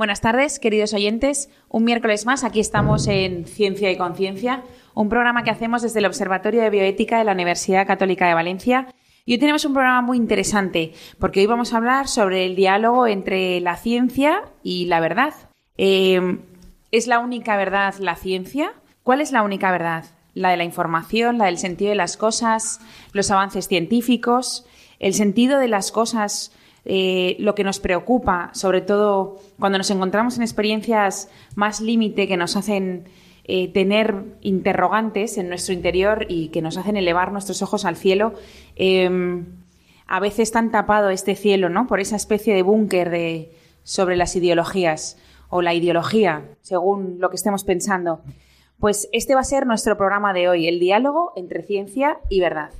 Buenas tardes, queridos oyentes. Un miércoles más, aquí estamos en Ciencia y Conciencia, un programa que hacemos desde el Observatorio de Bioética de la Universidad Católica de Valencia. Y hoy tenemos un programa muy interesante, porque hoy vamos a hablar sobre el diálogo entre la ciencia y la verdad. Eh, ¿Es la única verdad la ciencia? ¿Cuál es la única verdad? ¿La de la información, la del sentido de las cosas, los avances científicos, el sentido de las cosas eh, lo que nos preocupa, sobre todo cuando nos encontramos en experiencias más límite que nos hacen eh, tener interrogantes en nuestro interior y que nos hacen elevar nuestros ojos al cielo, em, a veces están tapado este cielo, ¿no? Por esa especie de búnker de, sobre las ideologías o la ideología, según lo que estemos pensando. Pues este va a ser nuestro programa de hoy, el diálogo entre ciencia y verdad.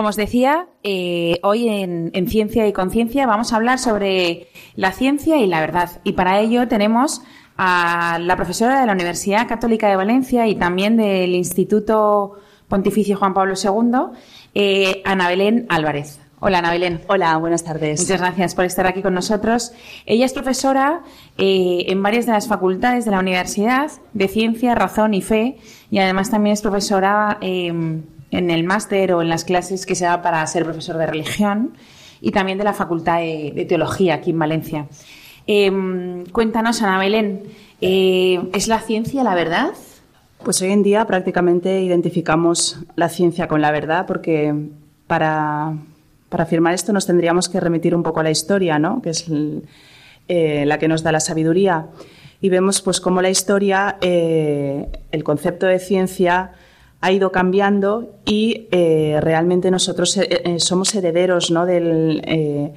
Como os decía, eh, hoy en, Ciencia y Conciencia vamos a hablar sobre la ciencia y la verdad. Y para ello tenemos a la profesora de la Universidad Católica de Valencia y también del Instituto Pontificio Juan Pablo II, eh, Ana Belén Álvarez. Hola, Ana Belén. Hola, buenas tardes. Muchas gracias por estar aquí con nosotros. Ella es profesora eh, en varias de las facultades de la Universidad de Ciencia, Razón y Fe y además también es profesora en el máster o en las clases que se da para ser profesor de religión y también de la Facultad de, Teología aquí en Valencia. Em, cuéntanos, Ana Belén, eh, ¿es la ciencia la verdad? Pues hoy en día prácticamente identificamos la ciencia con la verdad porque para, afirmar esto nos tendríamos que remitir un poco a la historia, ¿no? que es eh, la que nos da la sabiduría. Y vemos pues cómo la historia, eh, el concepto de ciencia, ha ido cambiando y eh, realmente nosotros eh, eh, somos herederos de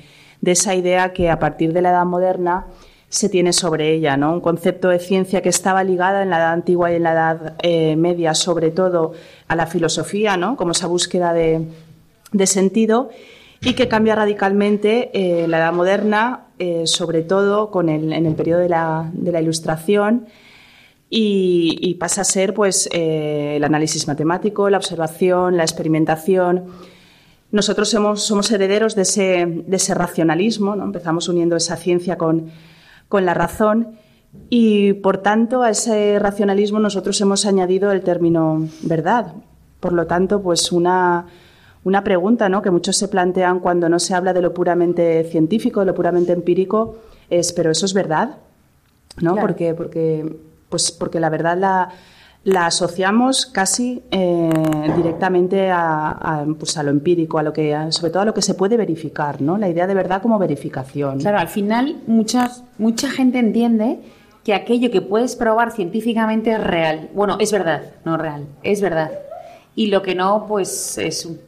esa idea que a partir de la edad moderna se tiene sobre ella. Un concepto de ciencia que estaba ligada en la edad antigua y en la edad media, sobre todo a la filosofía, ¿no? Como esa búsqueda de, sentido y que cambia radicalmente en la edad moderna, sobre todo en el periodo de la, de la Ilustración y, pasa a ser pues, eh, el análisis matemático, la observación, la experimentación. Nosotros somos, somos herederos de ese, de ese racionalismo, ¿no? empezamos uniendo esa ciencia con, con la razón y, por tanto, a ese racionalismo nosotros hemos añadido el término verdad. Por lo tanto, pues una, una pregunta ¿no? que muchos se plantean cuando no se habla de lo puramente científico, de lo puramente empírico, es, ¿pero eso es verdad? ¿No? Porque, porque pues porque la verdad la, asociamos casi eh, directamente pues a, lo empírico, a lo que, sobre todo a lo que se puede verificar, ¿no? La idea de verdad como verificación. Claro, al final muchas, mucha gente entiende que aquello que puedes probar científicamente es real. Bueno, es verdad, no real, es verdad. Y lo que no, pues es un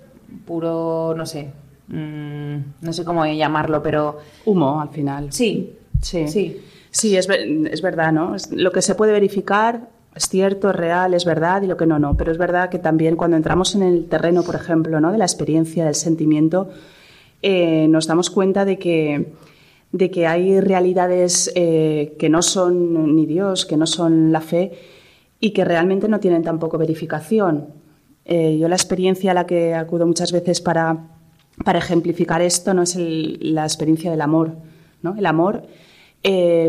puro, no sé, mm, no sé cómo llamarlo, pero... Humo, al final. Sí, sí. sí. Sí, es, es verdad, ¿no? lo que se puede verificar es cierto, es real, es verdad y lo que no, no. Pero es verdad que también cuando entramos en el terreno, por ejemplo, ¿no? de la experiencia, del sentimiento, eh, nos damos cuenta de que, de que hay realidades eh, que no son ni Dios, que no son la fe y que realmente no tienen tampoco verificación. Eh, yo la experiencia a la que acudo muchas veces para, para ejemplificar esto no es la experiencia del amor. ¿no? El amor,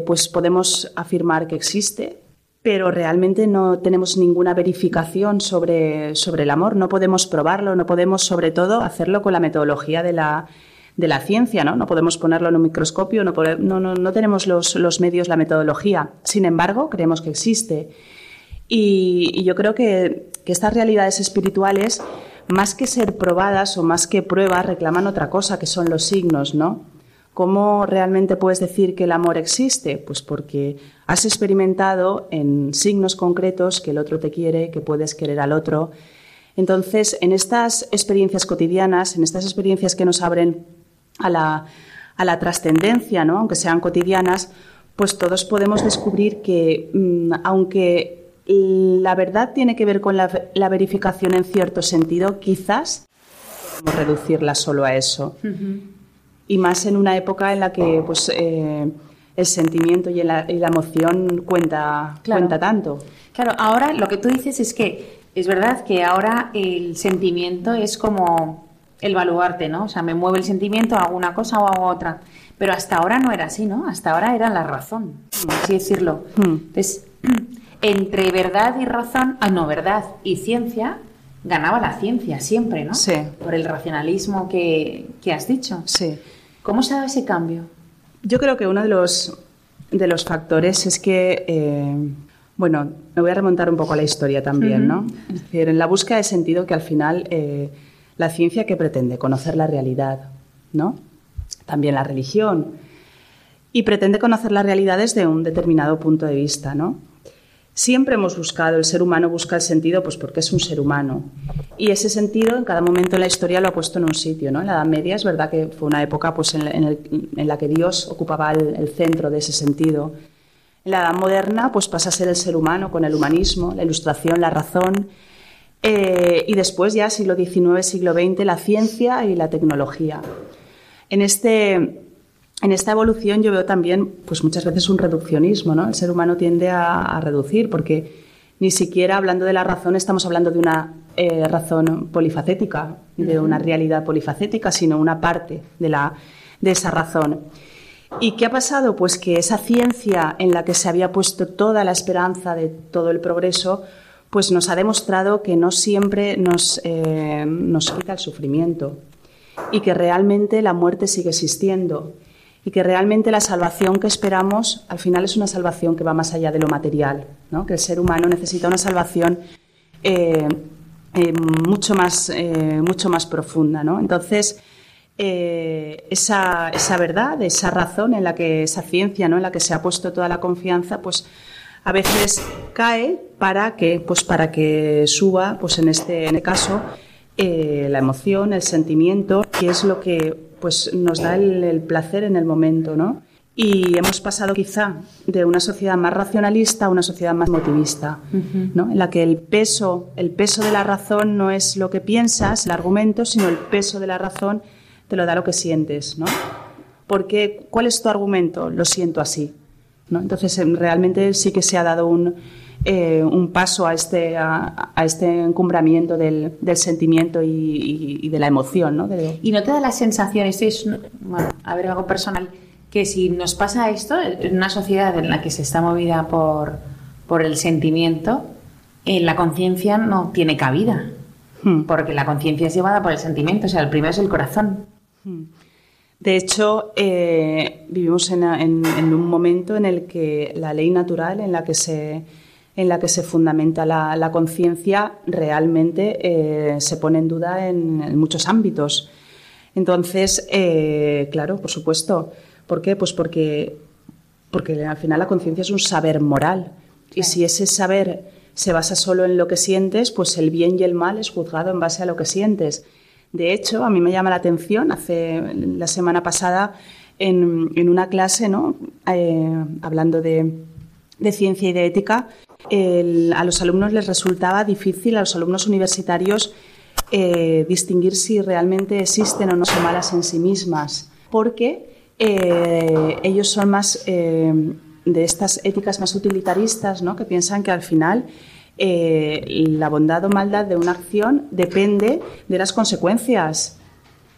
pues podemos afirmar que existe, pero realmente no tenemos ninguna verificación sobre, sobre el amor, no podemos probarlo, no podemos sobre todo hacerlo con la metodología de la, de la ciencia, ¿no? No podemos ponerlo en un microscopio, no, no, no, tenemos los, los, medios, la metodología. Sin embargo, creemos que existe. Y, y yo creo que, que, estas realidades espirituales, más que ser probadas o más que pruebas, reclaman otra cosa, que son los signos, ¿no? ¿Cómo realmente puedes decir que el amor existe? Pues porque has experimentado en signos concretos que el otro te quiere, que puedes querer al otro. Entonces, en estas experiencias cotidianas, en estas experiencias que nos abren a la, a la trascendencia, ¿no? aunque sean cotidianas, pues todos podemos descubrir que, mm, aunque la verdad tiene que ver con la, verificación en cierto sentido, quizás podemos reducirla solo a eso y más en una época en la que pues, eh, el sentimiento y la, emoción cuenta, cuenta tanto. Claro, ahora lo que tú dices es que es verdad que ahora el sentimiento es como el baluarte, ¿no? O sea, me mueve el sentimiento, hago una cosa o hago otra. Pero hasta ahora no era así, ¿no? Hasta ahora era la razón, así decirlo. Hmm. Entonces, entre verdad y razón, ah, no, verdad y ciencia, ganaba la ciencia siempre, ¿no? Sí. Por el racionalismo que, que has dicho. Sí. ¿Cómo se ha dado ese cambio? Yo creo que uno de los, de los factores es que, eh, bueno, me voy a remontar un poco a la historia también, ¿no? Es decir, en la búsqueda de sentido que al final eh, la ciencia que pretende conocer la realidad, ¿no? También la religión. Y pretende conocer la realidad desde un determinado punto de vista, ¿no? Siempre hemos buscado, el ser humano busca el sentido pues porque es un ser humano. Y ese sentido en cada momento en la historia lo ha puesto en un sitio. ¿no? En la Edad Media es verdad que fue una época pues, en, la que Dios ocupaba el, centro de ese sentido. En la Edad Moderna pues, pasa a ser el ser humano con el humanismo, la ilustración, la razón. Eh, y después ya siglo XIX, siglo XX, la ciencia y la tecnología. En este en esta evolución yo veo también, pues muchas veces un reduccionismo, ¿no? El ser humano tiende a, reducir porque ni siquiera hablando de la razón estamos hablando de una eh, razón polifacética, de una realidad polifacética, sino una parte de, la, de esa razón. ¿Y qué ha pasado? Pues que esa ciencia en la que se había puesto toda la esperanza de todo el progreso, pues nos ha demostrado que no siempre nos, eh, nos quita el sufrimiento y que realmente la muerte sigue existiendo y que realmente la salvación que esperamos al final es una salvación que va más allá de lo material, ¿no? que el ser humano necesita una salvación eh, eh, mucho, más, eh, mucho más profunda. ¿no? Entonces, esa, esa, verdad, esa razón en la que esa ciencia, ¿no? en la que se ha puesto toda la confianza, pues a veces cae para que, pues para que suba, pues en este, en este caso, la emoción, el sentimiento, que es lo que pues nos da el, placer en el momento, ¿no? Y hemos pasado quizá de una sociedad más racionalista a una sociedad más motivista, ¿no? en la que el peso, el peso de la razón no es lo que piensas, el argumento, sino el peso de la razón te lo da lo que sientes. ¿no? Porque, ¿cuál es tu argumento? Lo siento así. ¿No? Entonces, em, realmente sí que se ha dado un, eh, un paso a este, a, este encumbramiento del, sentimiento y, de la emoción. ¿no? Y no te da la sensación, esto es, bueno, a ver, algo personal, que si nos pasa esto en una sociedad en la que se está movida por, por el sentimiento, eh, la conciencia no tiene cabida. Hmm. Porque la conciencia es llevada por el sentimiento, o sea, el primero es el corazón. Hmm. De hecho, eh, vivimos en, un momento en el que la ley natural en la que se en la que se fundamenta la, conciencia realmente eh, se pone en duda en, muchos ámbitos. Entonces, eh, claro, por supuesto. ¿Por qué? Pues porque, porque al final la conciencia es un saber moral. Y si ese saber se basa solo en lo que sientes, pues el bien y el mal es juzgado en base a lo que sientes. De hecho, a mí me llama la atención, hace la semana pasada en, una clase, ¿no? Eh, hablando de, ciencia y de ética, a los alumnos les resultaba difícil, a los alumnos universitarios, eh, distinguir si realmente existen o no son malas en sí mismas, porque eh, ellos son más de estas éticas más utilitaristas, ¿no? que piensan que al final la bondad o maldad de una acción depende de las consecuencias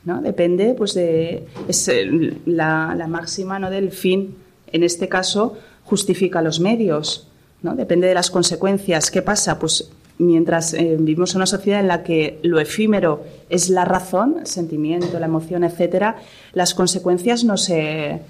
¿no? Depende, pues, de es la, máxima ¿no? del fin. En este caso, justifica los medios, ¿no? Depende de las consecuencias. ¿Qué pasa? Pues mientras eh, vivimos en una sociedad en la que lo efímero es la razón, el sentimiento, la emoción, etcétera, las consecuencias no se,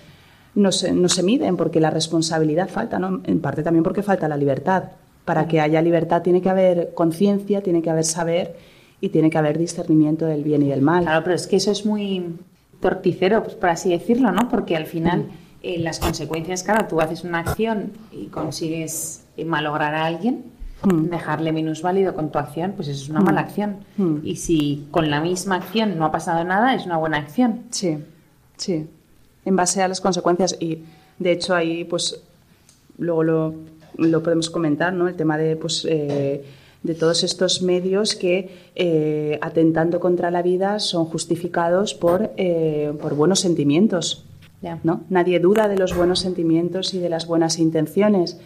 no se, no se miden porque la responsabilidad falta, ¿no? En parte también porque falta la libertad. Para que haya libertad tiene que haber conciencia, tiene que haber saber y tiene que haber discernimiento del bien y del mal. Claro, pero es que eso es muy torticero, pues por así decirlo, ¿no? Porque al final eh, las consecuencias, claro, tú haces una acción y consigues eh, malograr a alguien, mm. dejarle minusválido con tu acción, pues eso es una mm. mala acción. Y si con la misma acción no ha pasado nada, es una buena acción. Sí, sí. En base a las consecuencias y de hecho ahí pues luego lo, lo podemos comentar, ¿no? El tema de pues eh, de todos estos medios que, eh, atentando contra la vida, son justificados por, eh, por buenos sentimientos. ¿no? Nadie duda de los buenos sentimientos y de las buenas intenciones,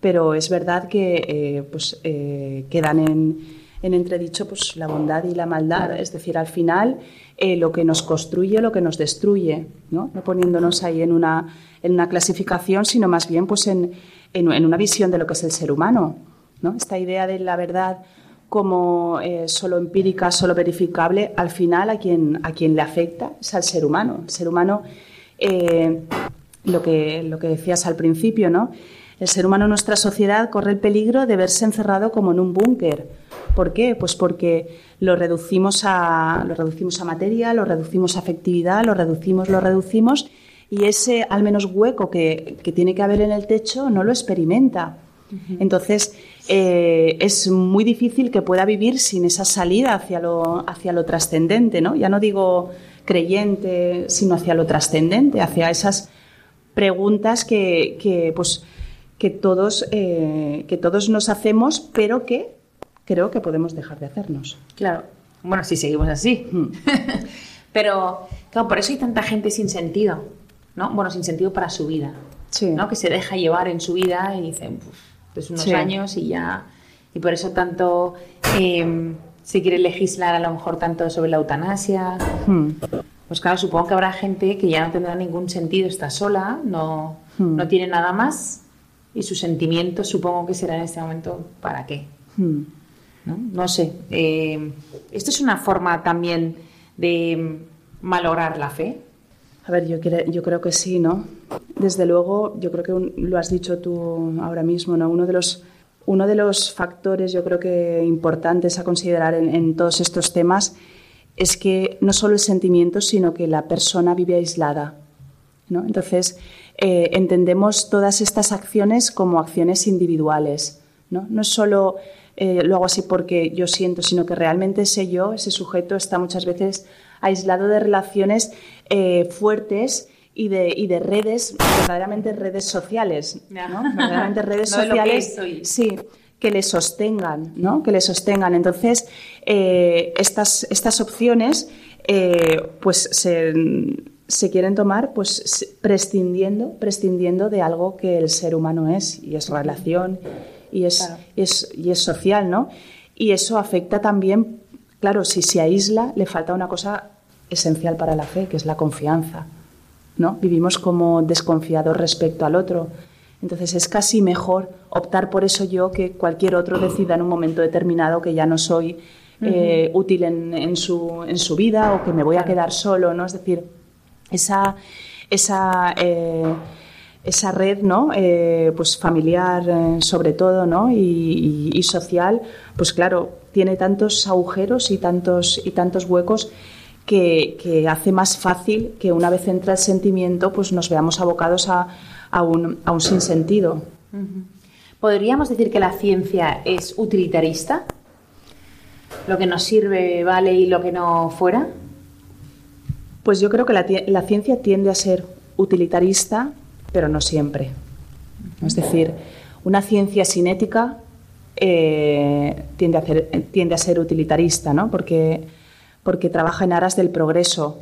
pero es verdad que pues, quedan en, en, entredicho pues, la bondad y la maldad. Es decir, al final lo que nos construye, lo que nos destruye, ¿no? no poniéndonos ahí en una, en una clasificación, sino más bien pues, en, en una visión de lo que es el ser humano. Esta idea de la verdad como eh, solo empírica, solo verificable, al final a quien, a quien le afecta es al ser humano. El ser humano, eh, lo, que, lo que decías al principio, ¿no? El ser humano en nuestra sociedad corre el peligro de verse encerrado como en un búnker. ¿Por qué? Pues porque lo reducimos, a, lo reducimos a materia, lo reducimos a afectividad, lo reducimos, lo reducimos, y ese al menos hueco que, que tiene que haber en el techo no lo experimenta. Entonces, eh, es muy difícil que pueda vivir sin esa salida hacia lo, hacia lo trascendente, ¿no? Ya no digo creyente, sino hacia lo trascendente, hacia esas preguntas que, pues, que, todos, eh, que todos nos hacemos, pero que creo que podemos dejar de hacernos. Claro. Bueno, si seguimos así. pero, claro, por eso hay tanta gente sin sentido, ¿no? Bueno, sin sentido para su vida. ¿no? Que se deja llevar en su vida y dicen, pues unos años y ya. Y por eso tanto eh, se quiere legislar a lo mejor tanto sobre la eutanasia. Hmm. Pues claro, supongo que habrá gente que ya no tendrá ningún sentido, está sola, no, hmm. no tiene nada más y sus sentimientos supongo que será en este momento para qué. Hmm. ¿No? sé. Eh, ¿Esto es una forma también de malograr la fe? A ver, yo, yo creo que sí, ¿no? Desde luego, yo creo que lo has dicho tú ahora mismo, ¿no? Uno de los, factores, yo creo que importantes a considerar en, todos estos temas es que no solo el sentimiento, sino que la persona vive aislada. ¿no? Entonces, eh, entendemos todas estas acciones como acciones individuales. No, no es solo eh, lo hago así porque yo siento, sino que realmente ese yo, ese sujeto, está muchas veces aislado de relaciones eh, fuertes y de, y de redes, verdaderamente redes sociales, ¿no? Verdaderamente redes sociales, sí, que le sostengan, ¿no? Que le sostengan. Entonces, eh, estas, estas opciones, eh, pues se, se, quieren tomar, pues prescindiendo, prescindiendo de algo que el ser humano es, y es relación, y es, y es, y es social, ¿no? Y eso afecta también, claro, si se aísla, le falta una cosa esencial para la fe, que es la confianza. ¿no? Vivimos como desconfiados respecto al otro. Entonces es casi mejor optar por eso yo que cualquier otro decida en un momento determinado que ya no soy eh, útil en, su, en, su, vida o que me voy a quedar solo, ¿no? Es decir, esa, esa, eh, esa red, ¿no? Eh, pues familiar sobre todo, ¿no? Y, y, social, pues claro, tiene tantos agujeros y tantos, y tantos huecos que, hace más fácil que una vez entra el sentimiento, pues nos veamos abocados a, un, a un, sinsentido. ¿Podríamos decir que la ciencia es utilitarista? ¿Lo que nos sirve vale y lo que no fuera? Pues yo creo que la, ciencia tiende a ser utilitarista, pero no siempre. Es decir, una ciencia sin ética eh, tiende, a tiende, a ser utilitarista, ¿no? porque, porque trabaja en aras del progreso.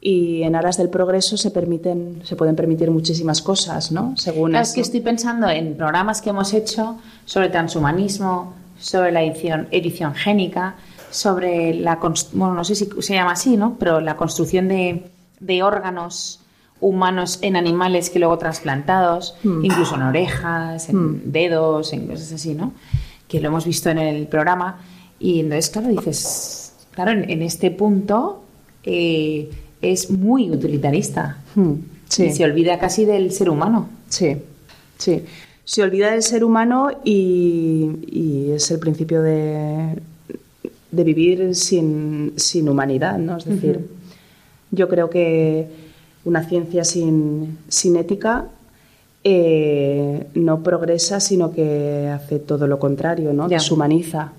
Y en aras del progreso se permiten, se pueden permitir muchísimas cosas, ¿no? Según es que estoy pensando en programas que hemos hecho sobre transhumanismo, sobre la edición, edición génica, sobre la bueno, no sé si se llama así, ¿no? Pero la construcción de, de órganos humanos en animales que luego trasplantados, hmm. incluso en orejas, en hmm. dedos, en cosas así, ¿no? Que lo hemos visto en el programa. Y entonces, claro, dices, claro, en, este punto eh, es muy utilitarista. Hmm. Sí. se olvida casi del ser humano. Sí, sí. Se olvida del ser humano y, es el principio de, de vivir sin, sin, humanidad, ¿no? Es decir, yo creo que una ciencia sin, sin ética eh, no progresa, sino que hace todo lo contrario, ¿no? Deshumaniza.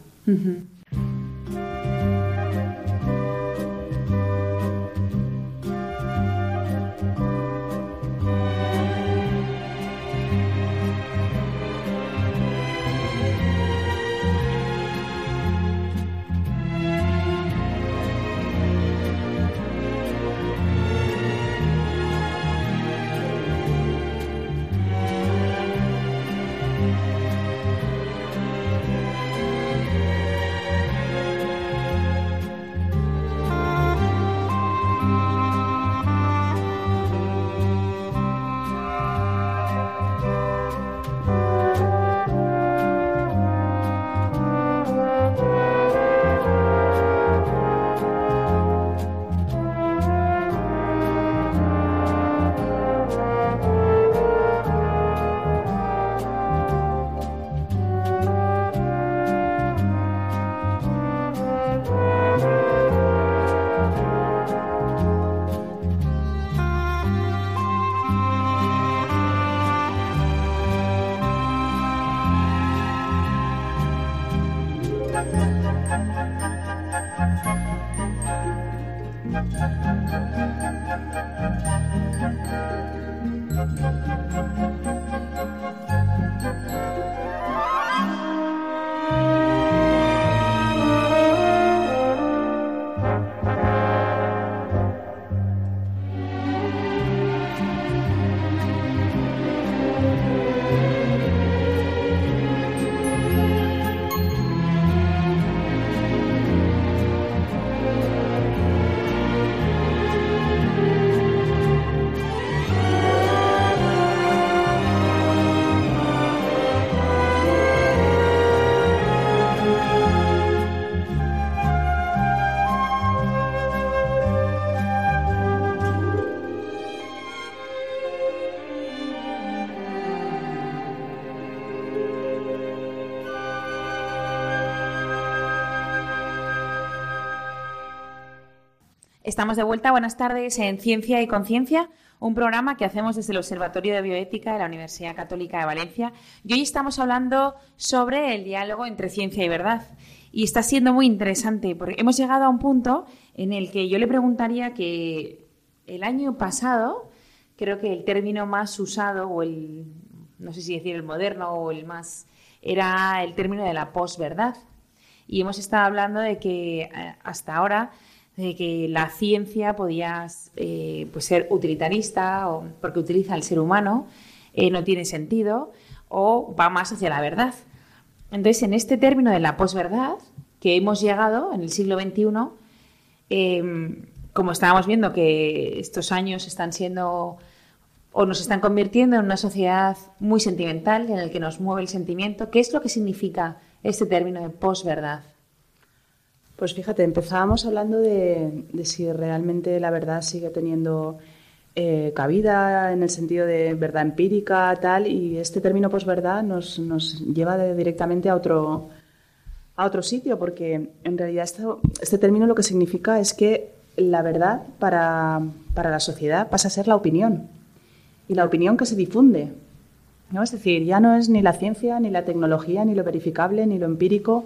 Estamos de vuelta. Buenas tardes en Ciencia y Conciencia, un programa que hacemos desde el Observatorio de Bioética de la Universidad Católica de Valencia. Y hoy estamos hablando sobre el diálogo entre ciencia y verdad. Y está siendo muy interesante porque hemos llegado a un punto en el que yo le preguntaría que el año pasado, creo que el término más usado, o el, no sé si decir el moderno o el más, era el término de la posverdad. Y hemos estado hablando de que eh, hasta ahora de que la ciencia podía eh, pues ser utilitarista o porque utiliza al ser humano, eh, no tiene sentido o va más hacia la verdad. Entonces, en este término de la posverdad que hemos llegado en el siglo XXI, em, como estábamos viendo que estos años están siendo o nos están convirtiendo en una sociedad muy sentimental en el que nos mueve el sentimiento, ¿qué es lo que significa este término de posverdad? Pues fíjate, empezábamos hablando de, si realmente la verdad sigue teniendo eh, cabida en el sentido de verdad empírica, tal, y este término posverdad nos, nos lleva directamente a otro, a otro sitio, porque en realidad este término lo que significa es que la verdad para, para, la sociedad pasa a ser la opinión, y la opinión que se difunde. ¿no? Es decir, ya no es ni la ciencia, ni la tecnología, ni lo verificable, ni lo empírico.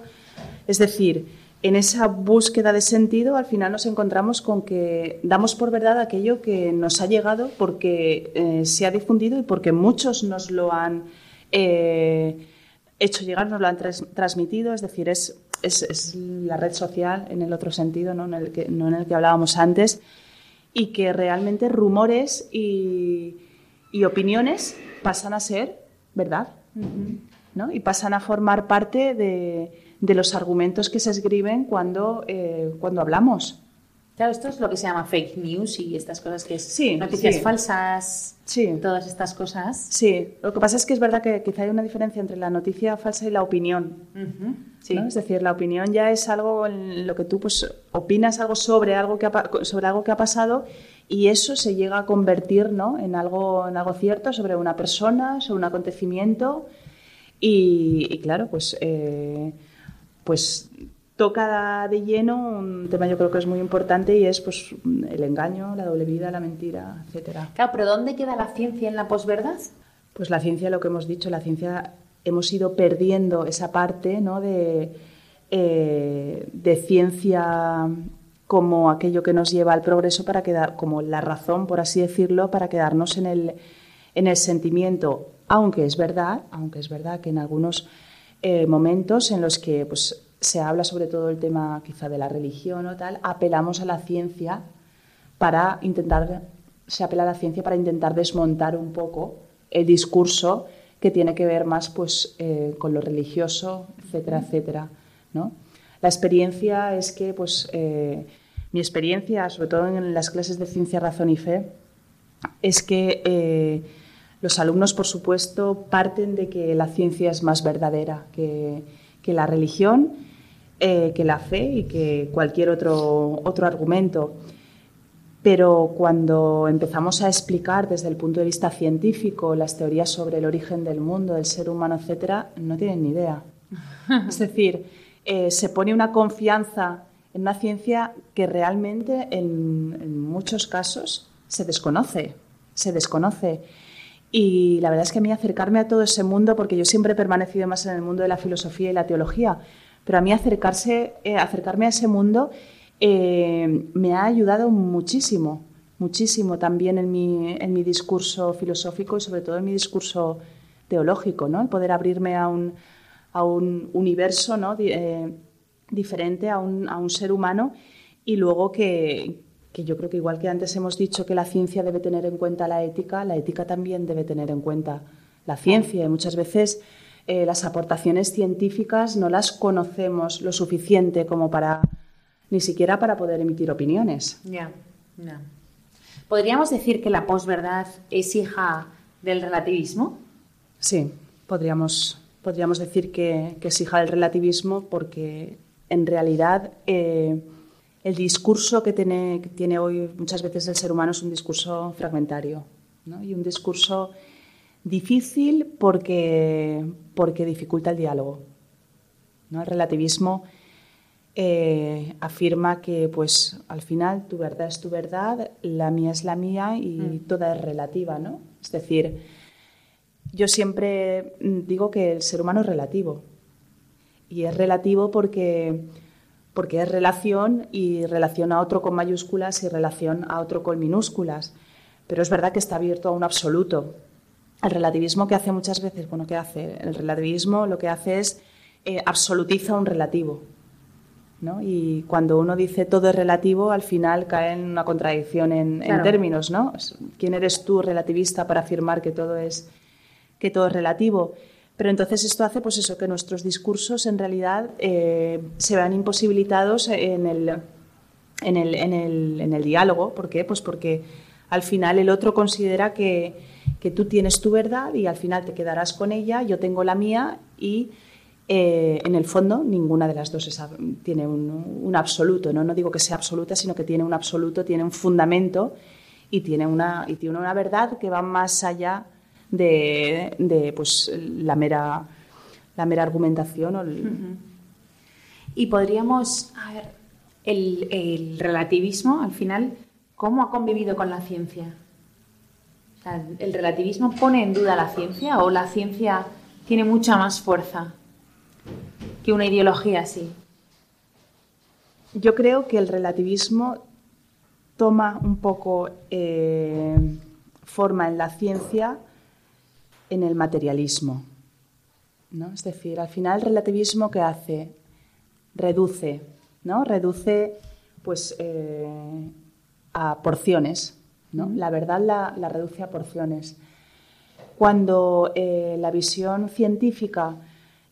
Es decir, en esa búsqueda de sentido al final nos encontramos con que damos por verdad aquello que nos ha llegado porque eh, se ha difundido y porque muchos nos lo han eh, hecho llegar, nos lo han transmitido, es decir, es, es, la red social en el otro sentido, ¿no? En, el que, no en el que hablábamos antes, y que realmente rumores y, y opiniones pasan a ser verdad, ¿no? Y pasan a formar parte de de los argumentos que se escriben cuando, eh, cuando hablamos. Claro, esto es lo que se llama fake news y estas cosas que es sí, noticias falsas, sí. todas estas cosas. Sí, lo que pasa es que es verdad que quizá hay una diferencia entre la noticia falsa y la opinión. sí. Es decir, la opinión ya es algo en lo que tú pues, opinas algo sobre algo que ha, sobre algo que ha pasado y eso se llega a convertir ¿no? en, algo, en algo cierto sobre una persona, sobre un acontecimiento y, claro, pues... Eh, pues toca de lleno un tema yo creo que es muy importante y es pues el engaño, la doble vida, la mentira, etcétera. Claro, pero ¿dónde queda la ciencia en la posverdad? Pues la ciencia, lo que hemos dicho, la ciencia hemos ido perdiendo esa parte ¿no? de, eh, de ciencia como aquello que nos lleva al progreso para quedar, como la razón, por así decirlo, para quedarnos en el, en el sentimiento, aunque es verdad, aunque es verdad que en algunos eh, momentos en los que pues, se habla sobre todo el tema quizá de la religión o tal, apelamos a la ciencia para intentar, se apela a la ciencia para intentar desmontar un poco el discurso que tiene que ver más pues, eh, con lo religioso, etcétera, etcétera. ¿no? La experiencia es que, pues, eh, mi experiencia, sobre todo en las clases de ciencia, razón y fe, es que los alumnos, por supuesto, parten de que la ciencia es más verdadera que, la religión, eh, que la fe y que cualquier otro, otro argumento. Pero cuando empezamos a explicar desde el punto de vista científico las teorías sobre el origen del mundo, del ser humano, etcétera, no tienen ni idea. Es decir, eh, se pone una confianza en una ciencia que realmente en, en muchos casos se desconoce. Se desconoce. Y la verdad es que a mí acercarme a todo ese mundo, porque yo siempre he permanecido más en el mundo de la filosofía y la teología, pero a mí acercarse, eh, acercarme a ese mundo eh, me ha ayudado muchísimo, muchísimo también en mi, en mi discurso filosófico y sobre todo en mi discurso teológico, ¿no? El poder abrirme a un, a un universo ¿no? Eh, diferente, a un, a un ser humano y luego que, que yo creo que igual que antes hemos dicho que la ciencia debe tener en cuenta la ética, la ética también debe tener en cuenta la ciencia. Y muchas veces eh, las aportaciones científicas no las conocemos lo suficiente como para ni siquiera para poder emitir opiniones. Ya, ¿Podríamos decir que la posverdad es hija del relativismo? Sí, podríamos, podríamos decir que, es hija del relativismo porque en realidad eh, el discurso que tiene, tiene, hoy muchas veces el ser humano es un discurso fragmentario y un discurso difícil porque, porque dificulta el diálogo. ¿no? El relativismo eh, afirma que pues, al final tu verdad es tu verdad, la mía es la mía y mm. toda es relativa. ¿no? Es decir, yo siempre digo que el ser humano es relativo. Y es relativo porque porque es relación y relación a otro con mayúsculas y relación a otro con minúsculas. Pero es verdad que está abierto a un absoluto. El relativismo que hace muchas veces, bueno, ¿qué hace? El relativismo lo que hace es eh, absolutiza un relativo. ¿no? Y cuando uno dice todo es relativo, al final cae en una contradicción en, términos, ¿no? ¿Quién eres tú relativista para afirmar que todo es, que todo es relativo? Pero entonces esto hace pues eso, que nuestros discursos en realidad eh, se vean imposibilitados en el, en, el, en, el, en el, diálogo. ¿Por qué? Pues porque al final el otro considera que, que, tú tienes tu verdad y al final te quedarás con ella, yo tengo la mía y eh, en el fondo ninguna de las dos tiene un, un, absoluto. ¿no? no digo que sea absoluta, sino que tiene un absoluto, tiene un fundamento y tiene una, y tiene una verdad que va más allá de, pues, la, mera, la mera argumentación. Y podríamos, a ver, el, relativismo, al final, ¿cómo ha convivido con la ciencia? ¿El relativismo pone en duda la ciencia o la ciencia tiene mucha más fuerza que una ideología así? yo creo que el relativismo toma un poco eh, forma en la ciencia en el materialismo. ¿no? Es decir, al final el relativismo que hace reduce, ¿no? Reduce pues eh, a porciones, ¿no? La verdad la, reduce a porciones. Cuando eh, la visión científica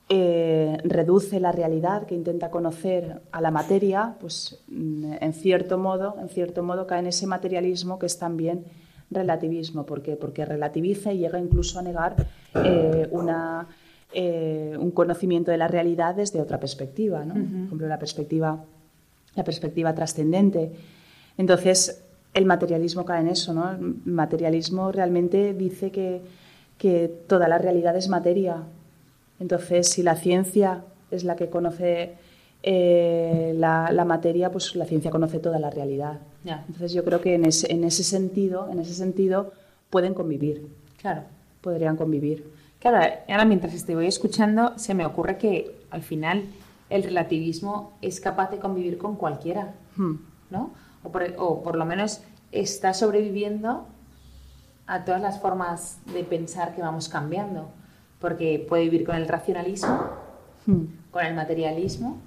eh, reduce la realidad que intenta conocer a la materia, pues mm, en cierto modo, en cierto modo cae en ese materialismo que es también relativismo. ¿Por qué? Porque relativiza y llega incluso a negar eh, una, eh, un conocimiento de la realidad desde otra perspectiva, ¿no? Por ejemplo, la perspectiva, la perspectiva trascendente. Entonces, el materialismo cae en eso, ¿no? El materialismo realmente dice que, que toda la realidad es materia, entonces, si la ciencia es la que conoce eh, la, materia, pues la ciencia conoce toda la realidad. Entonces, yo creo que en ese, sentido, en ese sentido, pueden convivir. Claro. Podrían convivir. Claro, ahora mientras te voy escuchando, se me ocurre que al final el relativismo es capaz de convivir con cualquiera, hmm. ¿no? O por, o por lo menos está sobreviviendo a todas las formas de pensar que vamos cambiando porque puede vivir con el racionalismo, hmm. con el materialismo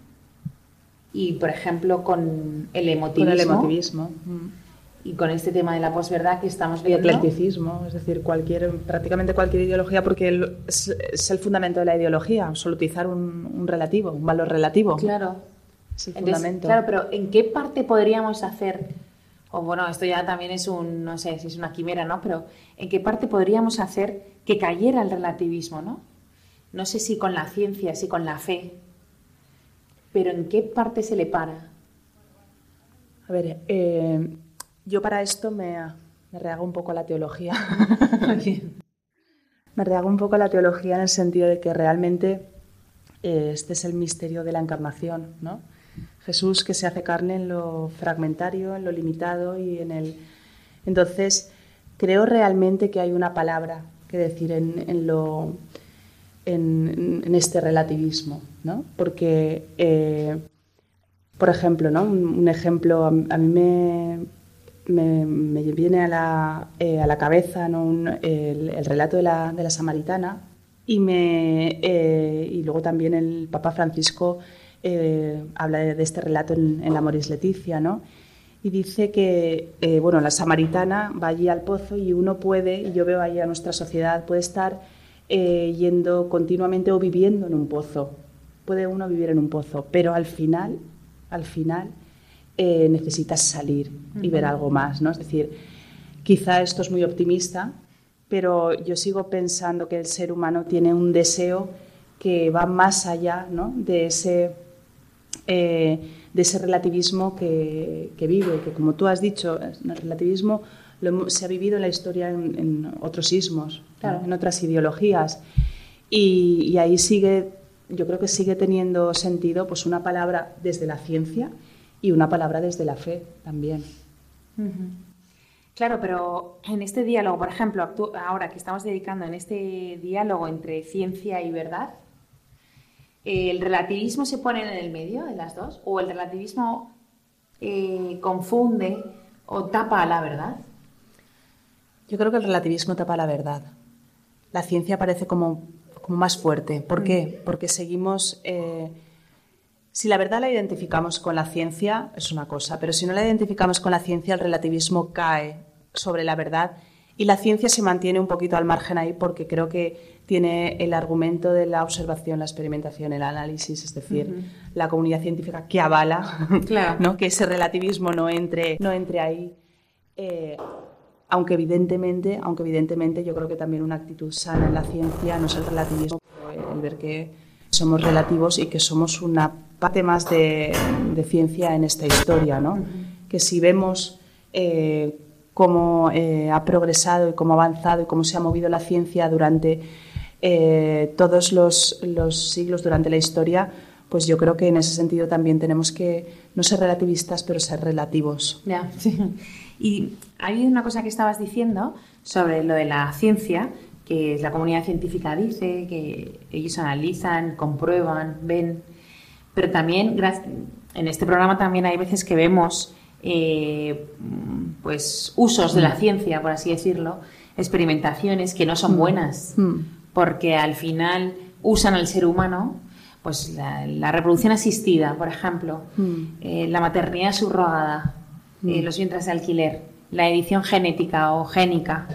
y, por ejemplo, con el emotivismo. Con el emotivismo. Hmm. Y con este tema de la posverdad que estamos viendo. Y eclecticismo, es decir, cualquier, prácticamente cualquier ideología, porque es, el fundamento de la ideología, absolutizar un, un relativo, un valor relativo. Claro. Es el fundamento. Claro, pero ¿en qué parte podríamos hacer o bueno, esto ya también es un, no sé si es una quimera, ¿no? Pero ¿en qué parte podríamos hacer que cayera el relativismo, ¿no? No sé si con la ciencia, si con la fe, pero ¿en qué parte se le para? A ver, eh, yo para esto me, me rehago un poco la teología. me rehago un poco la teología en el sentido de que realmente eh, este es el misterio de la encarnación, ¿no? Jesús que se hace carne en lo fragmentario, en lo limitado y en el... Entonces, creo realmente que hay una palabra que decir en, lo... En, este relativismo, ¿no? Porque, eh, por ejemplo, ¿no? Un, ejemplo, a, mí me, viene a la, eh, a la cabeza ¿no? el, relato de la, de la samaritana y, me, eh, y luego también el Papa Francisco habla de, este relato en, La Moris Leticia, ¿no? Y dice que, bueno, la samaritana va allí al pozo y uno puede, y yo veo ahí a nuestra sociedad, puede estar eh, yendo continuamente o viviendo en un pozo. Puede uno vivir en un pozo, pero al final, al final, necesitas salir y ver algo más, ¿no? Es decir, quizá esto es muy optimista, pero yo sigo pensando que el ser humano tiene un deseo que va más allá ¿no? de ese eh, de ese relativismo que, vive, que como tú has dicho, el relativismo se ha vivido en la historia en, otros ismos, en otras ideologías. Y, ahí sigue, yo creo que sigue teniendo sentido pues una palabra desde la ciencia y una palabra desde la fe también. Claro, pero en este diálogo, por ejemplo, ahora que estamos dedicando en este diálogo entre ciencia y verdad, ¿El relativismo se pone en el medio de las dos? ¿O el relativismo eh, confunde o tapa la verdad? Yo creo que el relativismo tapa la verdad. La ciencia parece como, más fuerte. ¿Por qué? Mm. Porque seguimos... Eh, si la verdad la identificamos con la ciencia, es una cosa, pero si no la identificamos con la ciencia, el relativismo cae sobre la verdad y la ciencia se mantiene un poquito al margen ahí porque creo que tiene el argumento de la observación, la experimentación, el análisis, es decir, la comunidad científica que avala ¿no? que ese relativismo no entre, no entre ahí. Eh, aunque evidentemente, aunque evidentemente yo creo que también una actitud sana en la ciencia no es el relativismo, el ver que somos relativos y que somos una parte más de, ciencia en esta historia, ¿no? Que si vemos eh, cómo eh, ha progresado y cómo ha avanzado y cómo se ha movido la ciencia durante eh, todos los, siglos durante la historia, pues yo creo que en ese sentido también tenemos que no ser relativistas, pero ser relativos. Ya, Y hay una cosa que estabas diciendo sobre lo de la ciencia, que la comunidad científica dice, que ellos analizan, comprueban, ven, pero también en este programa también hay veces que vemos eh, pues usos de la mm. ciencia, por así decirlo, experimentaciones que no son mm. buenas, mm. porque al final usan al ser humano, pues la, reproducción asistida, por ejemplo, eh, la maternidad subrogada, eh, los vientres de alquiler, la edición genética o génica,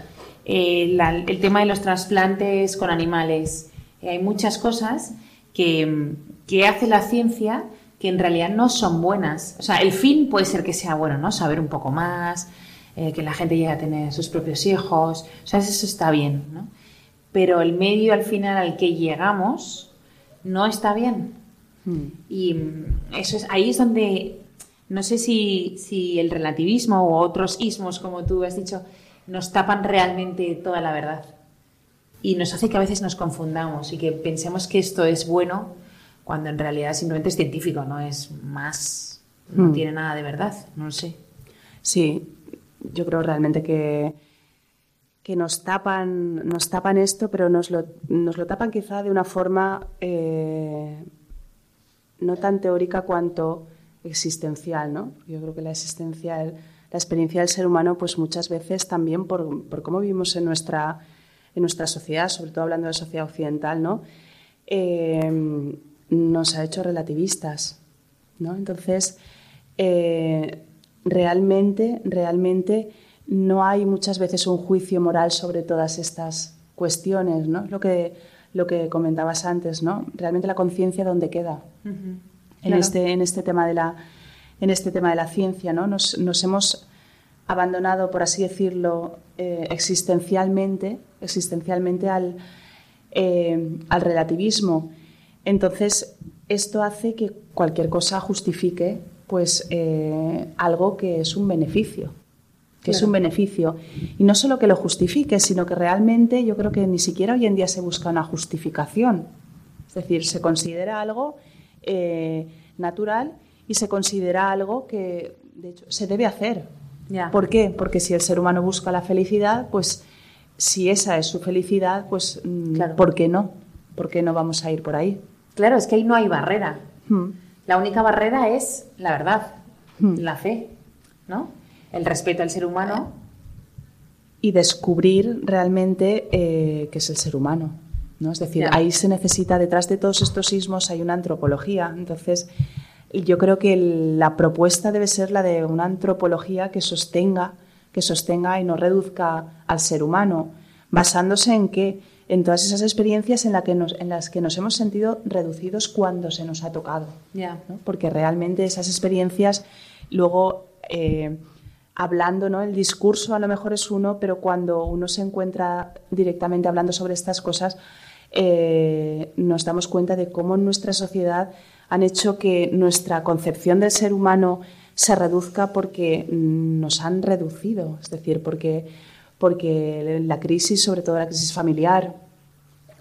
el tema de los trasplantes con animales. hay muchas cosas que, que hace la ciencia que en realidad no son buenas. O sea, el fin puede ser que sea bueno, ¿no? Saber un poco más, eh, que la gente llegue a tener sus propios hijos, o sea, eso está bien, ¿no? Pero el medio al final al que llegamos no está bien. Hmm. Y mm, eso es, ahí es donde, no sé si, si el relativismo o otros ismos, como tú has dicho, nos tapan realmente toda la verdad. Y nos hace que a veces nos confundamos y que pensemos que esto es bueno cuando en realidad simplemente es científico, no es más, no hmm. tiene nada de verdad, no lo sé. Sí, yo creo realmente que, que nos, tapan, nos tapan esto, pero nos lo, nos lo tapan quizá de una forma eh, no tan teórica cuanto existencial, ¿no? Yo creo que la existencial, la experiencia del ser humano, pues muchas veces también por, por cómo vivimos en nuestra, en nuestra sociedad, sobre todo hablando de sociedad occidental, ¿no? Eh, nos ha hecho relativistas. ¿no? Entonces, eh, realmente, realmente no hay muchas veces un juicio moral sobre todas estas cuestiones, ¿no? Lo que, lo que comentabas antes, ¿no? Realmente la conciencia dónde queda en, este, en, este tema de la, en este tema de la ciencia, ¿no? Nos, hemos abandonado, por así decirlo, eh, existencialmente, existencialmente al, eh, al relativismo entonces, esto hace que cualquier cosa justifique pues eh, algo que es un beneficio, que es un beneficio. Y no solo que lo justifique, sino que realmente yo creo que ni siquiera hoy en día se busca una justificación. Es decir, se considera algo eh, natural y se considera algo que, de hecho, se debe hacer. ¿Por qué? Porque si el ser humano busca la felicidad, pues si esa es su felicidad, pues mm, ¿por qué no? ¿Por qué no vamos a ir por ahí? Claro, es que ahí no hay barrera. Hmm. La única barrera es la verdad, hmm. la fe, ¿no? El respeto al ser humano. Y descubrir realmente eh, qué es el ser humano. ¿No? Es decir, ahí se necesita, detrás de todos estos sismos hay una antropología. Entonces, yo creo que la propuesta debe ser la de una antropología que sostenga, que sostenga y no reduzca al ser humano, basándose en que en todas esas experiencias en, la que nos, en las que nos hemos sentido reducidos cuando se nos ha tocado. Porque realmente esas experiencias, luego eh, hablando, ¿no? el discurso a lo mejor es uno, pero cuando uno se encuentra directamente hablando sobre estas cosas, eh, nos damos cuenta de cómo en nuestra sociedad han hecho que nuestra concepción del ser humano se reduzca porque nos han reducido, es decir, porque porque la crisis, sobre todo la crisis familiar,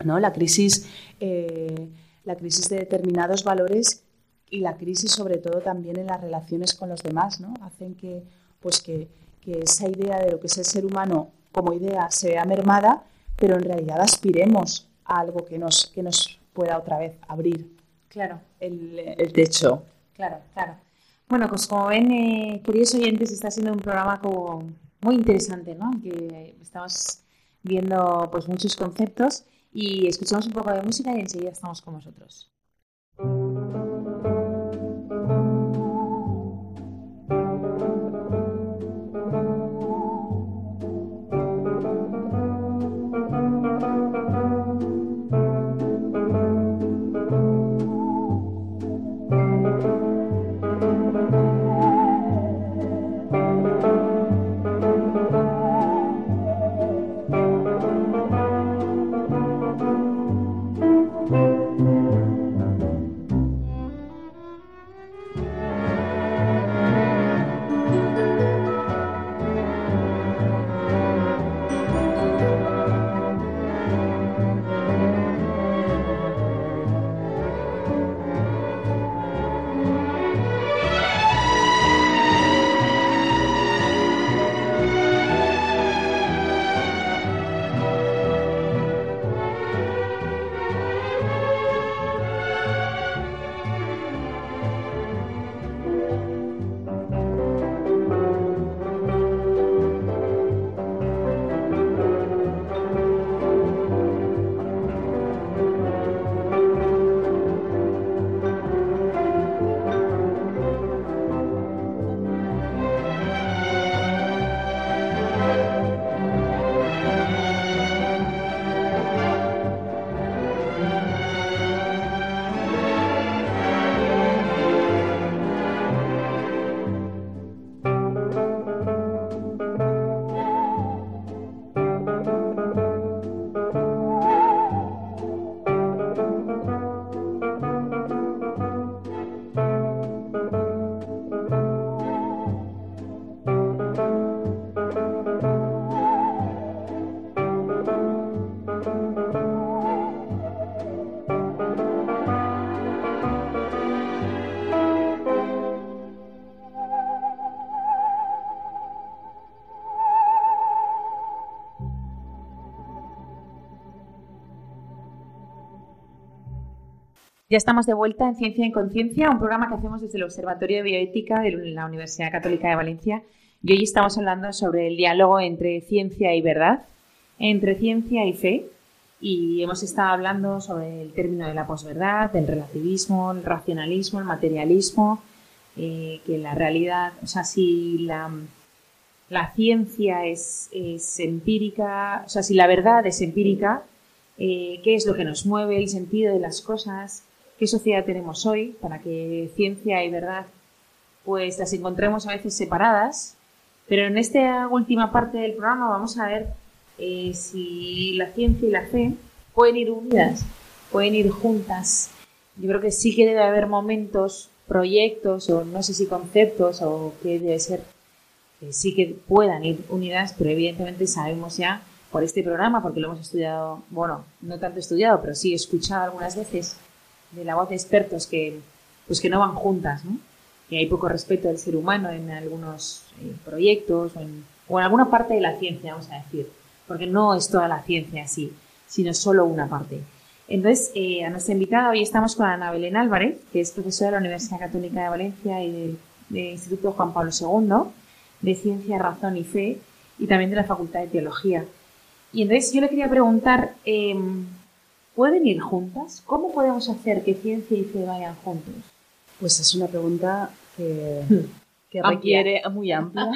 ¿no? la, crisis, eh, la crisis de determinados valores y la crisis sobre todo también en las relaciones con los demás, ¿no? hacen que, pues que, esa idea de lo que es el ser humano como idea se vea mermada, pero en realidad aspiremos a algo que nos, que nos pueda otra vez abrir claro. el, techo. Claro, claro. Bueno, pues como ven, eh, queridos oyentes, está siendo un programa como muy interesante, ¿no? Que estamos viendo pues muchos conceptos y escuchamos un poco de música y enseguida estamos con vosotros. Ya estamos de vuelta en Ciencia en Conciencia, un programa que hacemos desde el Observatorio de Bioética de la Universidad Católica de Valencia. Y hoy estamos hablando sobre el diálogo entre ciencia y verdad, entre ciencia y fe. Y hemos estado hablando sobre el término de la posverdad, del relativismo, el racionalismo, el materialismo, eh, que la realidad, o sea, si la, ciencia es, es, empírica, o sea, si la verdad es empírica, eh, qué es lo que nos mueve, el sentido de las cosas, qué sociedad tenemos hoy para que ciencia y verdad pues las encontremos a veces separadas. Pero en esta última parte del programa vamos a ver eh, si la ciencia y la fe pueden ir unidas, pueden ir juntas. Yo creo que sí que debe haber momentos, proyectos o no sé si conceptos o que debe ser que sí que puedan ir unidas, pero evidentemente sabemos ya por este programa, porque lo hemos estudiado, bueno, no tanto estudiado, pero sí escuchado algunas veces, de la voz de expertos que, pues que no van juntas, ¿no? Que hay poco respeto del ser humano en algunos eh, proyectos o en, o en alguna parte de la ciencia, vamos a decir, porque no es toda la ciencia así, sino solo una parte. Entonces, eh, a nuestra invitada hoy estamos con Ana Belén Álvarez, que es profesora de la Universidad Católica de Valencia y del, Instituto Juan Pablo II, de Ciencia, Razón y Fe, y también de la Facultad de Teología. Y entonces yo le quería preguntar, eh, ¿pueden ir juntas? ¿Cómo podemos hacer que ciencia y fe vayan juntos? Pues es una pregunta que, que requiere muy amplia,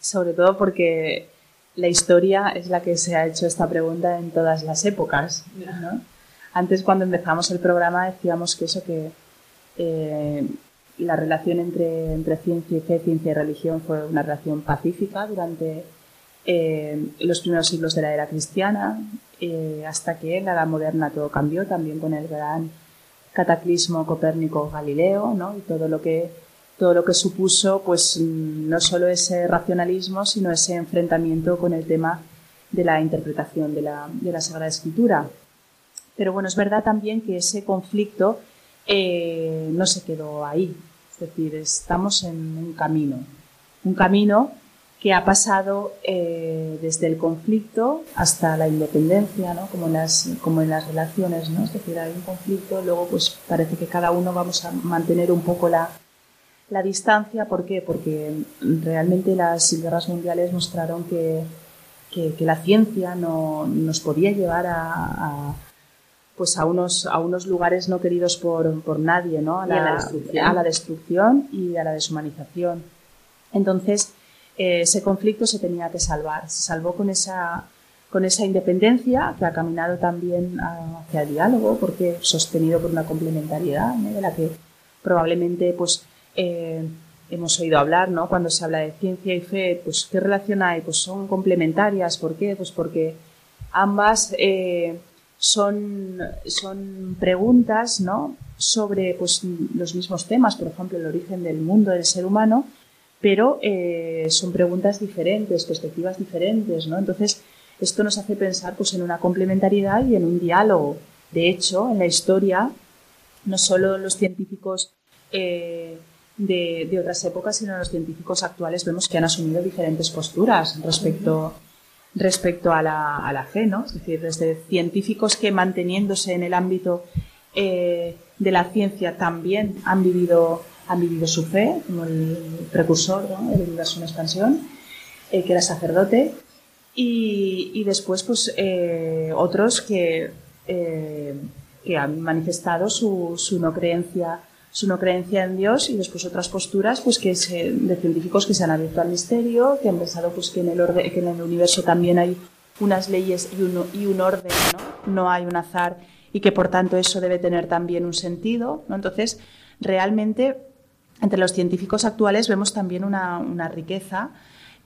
sobre todo porque la historia es la que se ha hecho esta pregunta en todas las épocas. ¿no? Antes, cuando empezamos el programa, decíamos que eso que eh, la relación entre, entre ciencia y fe, ciencia y religión fue una relación pacífica durante eh, los primeros siglos de la era cristiana, eh, hasta que en la edad moderna todo cambió, también con el gran cataclismo Copérnico-Galileo, ¿no? y todo lo que todo lo que supuso, pues no solo ese racionalismo, sino ese enfrentamiento con el tema de la interpretación de la, de la Sagrada Escritura. Pero bueno, es verdad también que ese conflicto eh, no se quedó ahí. Es decir, estamos en un camino. Un camino que ha pasado eh, desde el conflicto hasta la independencia, ¿no? como, en las, como en las relaciones, ¿no? es decir, hay un conflicto, luego pues parece que cada uno vamos a mantener un poco la, la distancia, ¿por qué? Porque realmente las guerras mundiales mostraron que, que, que la ciencia no, nos podía llevar a, a, pues a unos, a unos lugares no queridos por, por nadie, ¿no? A la, a la destrucción y a la deshumanización. Entonces, ese conflicto se tenía que salvar. Se salvó con esa, con esa independencia que ha caminado también hacia el diálogo, porque sostenido por una complementariedad de la que probablemente pues, eh, hemos oído hablar, ¿no? Cuando se habla de ciencia y fe, pues ¿qué relación hay? Pues son complementarias. ¿Por qué? Pues porque ambas eh, son, son preguntas, ¿no? Sobre pues, los mismos temas, por ejemplo, el origen del mundo del ser humano, pero eh, son preguntas diferentes, perspectivas diferentes, ¿no? Entonces, esto nos hace pensar pues, en una complementariedad y en un diálogo. De hecho, en la historia, no solo los científicos eh, de, otras épocas, sino los científicos actuales vemos que han asumido diferentes posturas respecto, respecto a, la, a la fe, ¿no? Es decir, desde científicos que manteniéndose en el ámbito eh, de la ciencia también han vivido han vivido su fe, como el precursor ¿no? del universo en expansión, eh, que era sacerdote, y, después pues eh, otros que, eh, que han manifestado su, su, no creencia su no creencia en Dios y después otras posturas pues que se, de científicos que se han abierto al misterio que han pensado pues que en el orden, que en el universo también hay unas leyes y un, y un orden no no hay un azar y que por tanto eso debe tener también un sentido ¿no? entonces realmente entre los científicos actuales vemos también una, una riqueza,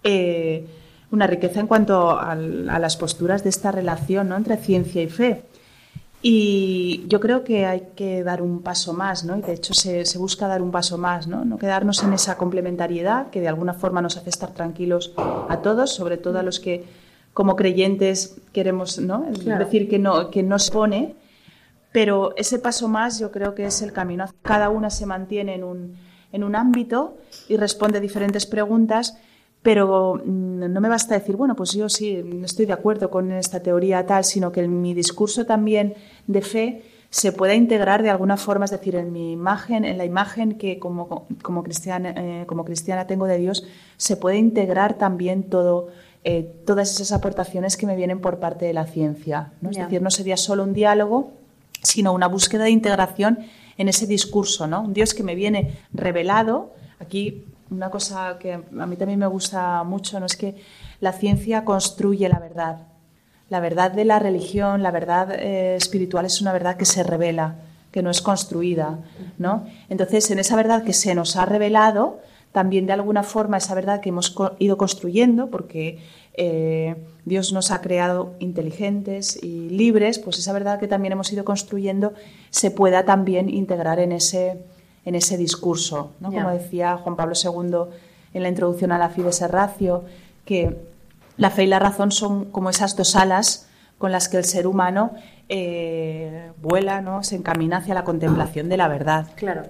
eh, una riqueza en cuanto a, a, las posturas de esta relación ¿no? entre ciencia y fe. Y yo creo que hay que dar un paso más, ¿no? Y de hecho se, se, busca dar un paso más, ¿no? No quedarnos en esa complementariedad que de alguna forma nos hace estar tranquilos a todos, sobre todo a los que como creyentes queremos, ¿no? Claro. decir que no, que no se pone, pero ese paso más yo creo que es el camino. Cada una se mantiene en un, en un ámbito y responde diferentes preguntas, pero mm, no me basta decir, bueno, pues yo sí, estoy de acuerdo con esta teoría tal, sino que en mi discurso también de fe se pueda integrar de alguna forma, es decir, en mi imagen, en la imagen que como, como, cristiana, eh, como cristiana tengo de Dios, se puede integrar también todo, eh, todas esas aportaciones que me vienen por parte de la ciencia. ¿no? Es decir, no sería solo un diálogo, sino una búsqueda de integración en ese discurso, ¿no? Un Dios que me viene revelado. Aquí una cosa que a mí también me gusta mucho, ¿no? Es que la ciencia construye la verdad la verdad de la religión, la verdad eh, espiritual es una verdad que se revela, que no es construida, ¿no? Entonces, en esa verdad que se nos ha revelado, también de alguna forma esa verdad que hemos ido construyendo, porque eh, Dios nos ha creado inteligentes y libres, pues esa verdad que también hemos ido construyendo se pueda también integrar en ese, en ese discurso, ¿no? Como decía Juan Pablo II en la introducción a la Fides Ratio, que la fe y la razón son como esas dos alas con las que el ser humano eh, vuela, ¿no? se encamina hacia la contemplación de la verdad. Claro.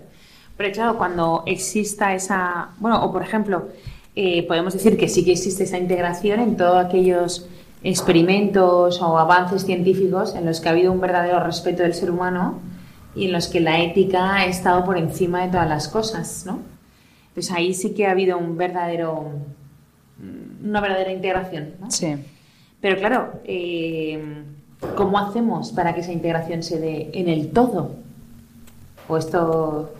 Pero claro, cuando exista esa, bueno, o por ejemplo, eh, podemos decir que sí que existe esa integración en todos aquellos experimentos o avances científicos en los que ha habido un verdadero respeto del ser humano y en los que la ética ha estado por encima de todas las cosas, ¿no? Pues ahí sí que ha habido un verdadero una verdadera integración. ¿no? Sí. Pero claro, eh, ¿cómo hacemos para que esa integración se dé en el todo? O esto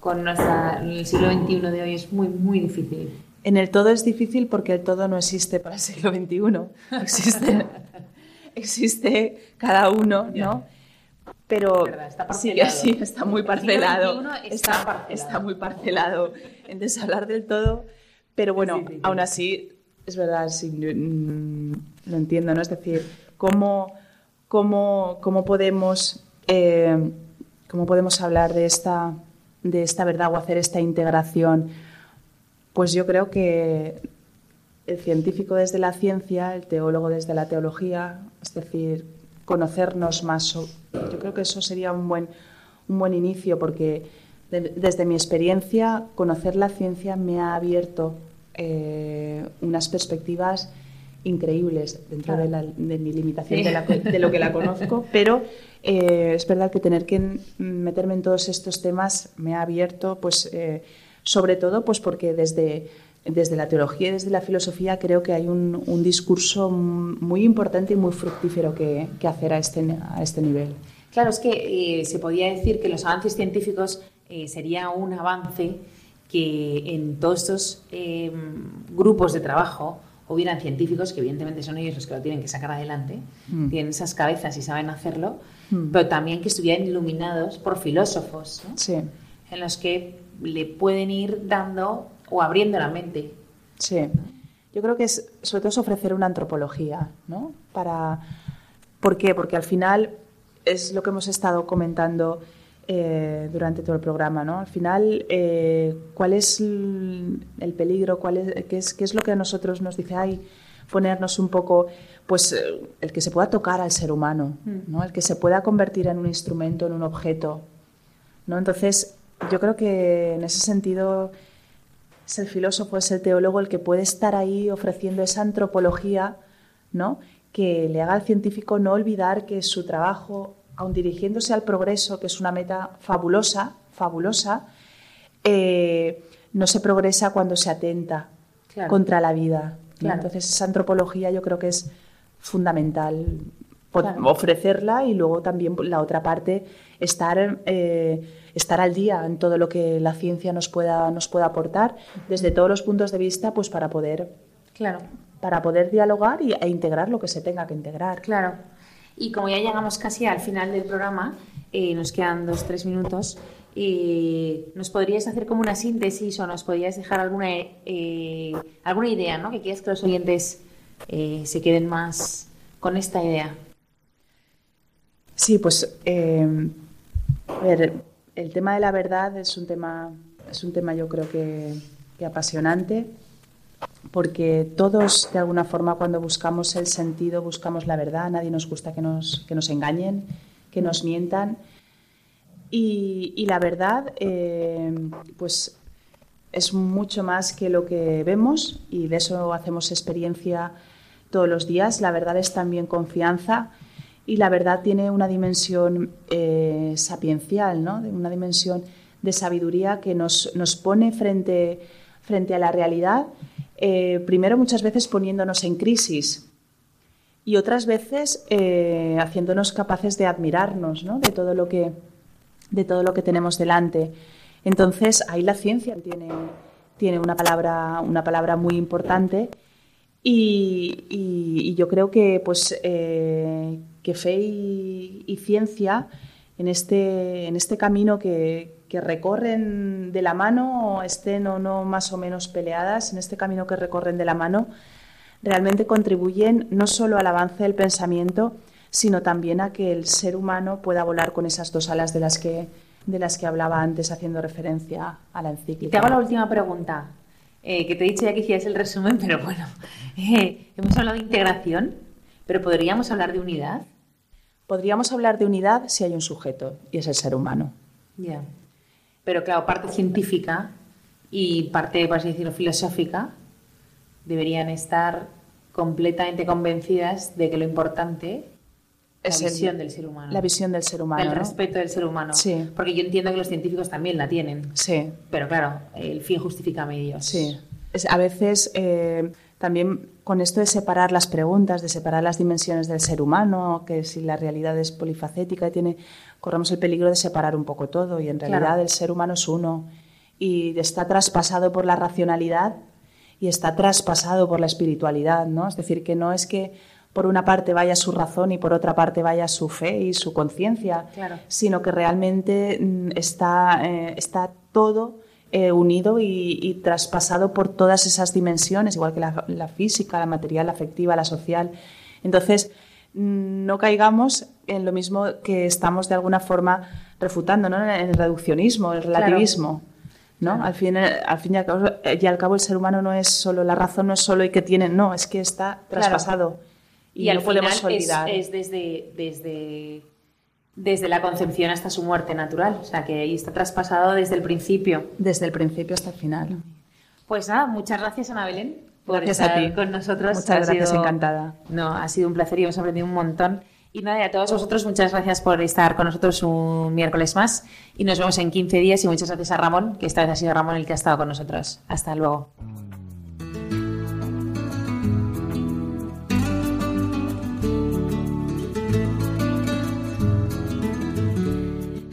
con nuestra, el siglo XXI de hoy es muy, muy difícil. En el todo es difícil porque el todo no existe para el siglo XXI. Existe, existe cada uno, ¿no? Pero está sí, sí, está muy parcelado. Está, parcelado. está muy parcelado. Entonces, hablar del todo pero bueno, aún así, es verdad, sí, lo entiendo, ¿no? Es decir, ¿cómo, cómo, cómo podemos, eh, cómo podemos hablar de esta, de esta verdad o hacer esta integración? Pues yo creo que el científico desde la ciencia, el teólogo desde la teología, es decir, conocernos más. Yo creo que eso sería un buen, un buen inicio porque desde mi experiencia, conocer la ciencia me ha abierto eh, unas perspectivas increíbles dentro de, mi limitación de, lo que la conozco, pero eh, es verdad que tener que meterme en todos estos temas me ha abierto, pues, eh, sobre todo, pues porque desde, desde la teología y desde la filosofía creo que hay un, discurso muy importante y muy fructífero que, hacer a este, a este nivel. Claro, es que se podía decir que los avances científicos sería un avance que en todos estos grupos de trabajo hubieran científicos, que evidentemente son ellos los que lo tienen que sacar adelante, mm. tienen esas cabezas y saben hacerlo, mm. pero también que estuvieran iluminados por filósofos, en los que le pueden ir dando o abriendo la mente. Sí, yo creo que es, sobre todo es ofrecer una antropología, ¿no? Para, ¿Por qué? Porque al final es lo que hemos estado comentando eh, durante todo el programa, ¿no? Al final, eh, ¿cuál es el peligro? Cuál es, qué, es, ¿Qué es lo que a nosotros nos dice, ay, ponernos un poco, pues eh, el que se pueda tocar al ser humano, mm. ¿no? El que se pueda convertir en un instrumento, en un objeto, ¿no? Entonces, yo creo que en ese sentido es el filósofo, es el teólogo el que puede estar ahí ofreciendo esa antropología, ¿no? Que le haga al científico no olvidar que su trabajo aun dirigiéndose al progreso, que es una meta fabulosa, fabulosa, eh, no se progresa cuando se atenta contra la vida. Entonces, esa antropología yo creo que es fundamental ofrecerla y luego también la otra parte, estar, eh, estar al día en todo lo que la ciencia nos pueda, nos pueda aportar, desde todos los puntos de vista, pues para poder, claro. para poder dialogar y, e integrar lo que se tenga que integrar. Claro. Y como ya llegamos casi al final del programa, eh, nos quedan dos, tres minutos, eh, ¿nos podrías hacer como una síntesis o nos podrías dejar alguna, eh, alguna idea, ¿no? Que quieras que los oyentes se queden más con esta idea. Sí, pues a ver, el tema de la verdad es un tema, es un tema yo creo que apasionante porque todos, de alguna forma, cuando buscamos el sentido, buscamos la verdad, nadie nos gusta que nos, que nos engañen, que nos mientan. Y, la verdad, eh, pues es mucho más que lo que vemos y de eso hacemos experiencia todos los días. La verdad es también confianza y la verdad tiene una dimensión eh, sapiencial, ¿no? una dimensión de sabiduría que nos, nos pone frente, frente a la realidad, eh, primero muchas veces poniéndonos en crisis y otras veces eh, haciéndonos capaces de admirarnos ¿no? de, todo lo que, de todo lo que tenemos delante. Entonces, ahí la ciencia tiene, tiene una, palabra, una palabra muy importante y, yo creo que, pues, eh, que fe y, ciencia en este, en este camino que, que, recorren de la mano, estén o no más o menos peleadas, en este camino que recorren de la mano, realmente contribuyen no solo al avance del pensamiento, sino también a que el ser humano pueda volar con esas dos alas de las que, de las que hablaba antes, haciendo referencia a la encíclica. Te hago la última pregunta. Eh, que te he dicho ya que hicieras el resumen, pero bueno, eh, hemos hablado de integración, pero ¿podríamos hablar de unidad? Podríamos hablar de unidad si hay un sujeto, y es el ser humano. Ya. Pero claro, parte científica y parte, por así decirlo, filosófica, deberían estar completamente convencidas de que lo importante es la visión del ser humano. La visión del ser humano. El respeto del ser humano. Sí. Porque yo entiendo que los científicos también la tienen. Sí. Pero claro, el fin justifica medios. Sí. a veces eh, también con esto de separar las preguntas, de separar las dimensiones del ser humano, que si la realidad es polifacética y tiene, corremos el peligro de separar un poco todo y en realidad el ser humano es uno y está traspasado por la racionalidad y está traspasado por la espiritualidad, ¿no? Es decir, que no es que por una parte vaya su razón y por otra parte vaya su fe y su conciencia, sino que realmente mm, está, eh, está todo eh, unido y, traspasado por todas esas dimensiones, igual que la, física, la material, la afectiva, la social. Entonces, mm, no caigamos en lo mismo que estamos de alguna forma refutando, ¿no? en el reduccionismo, el relativismo. ¿no? Al, fin, al fin y al, cabo, el ser humano no es solo la razón, no es solo y que tiene, no, es que está traspasado y, al podemos olvidar. Es, desde, desde, desde la concepción hasta su muerte natural. O sea, que ahí está traspasado desde el principio. Desde el principio hasta el final. Pues nada, muchas gracias, Ana Belén, por estar con nosotros. Muchas gracias, encantada. No, ha sido un placer y hemos aprendido un montón. Y nada, y a todos vosotros, muchas gracias por estar con nosotros un miércoles más. Y nos vemos en 15 días. Y muchas gracias a Ramón, que esta vez ha sido Ramón el que ha estado con nosotros. Hasta luego.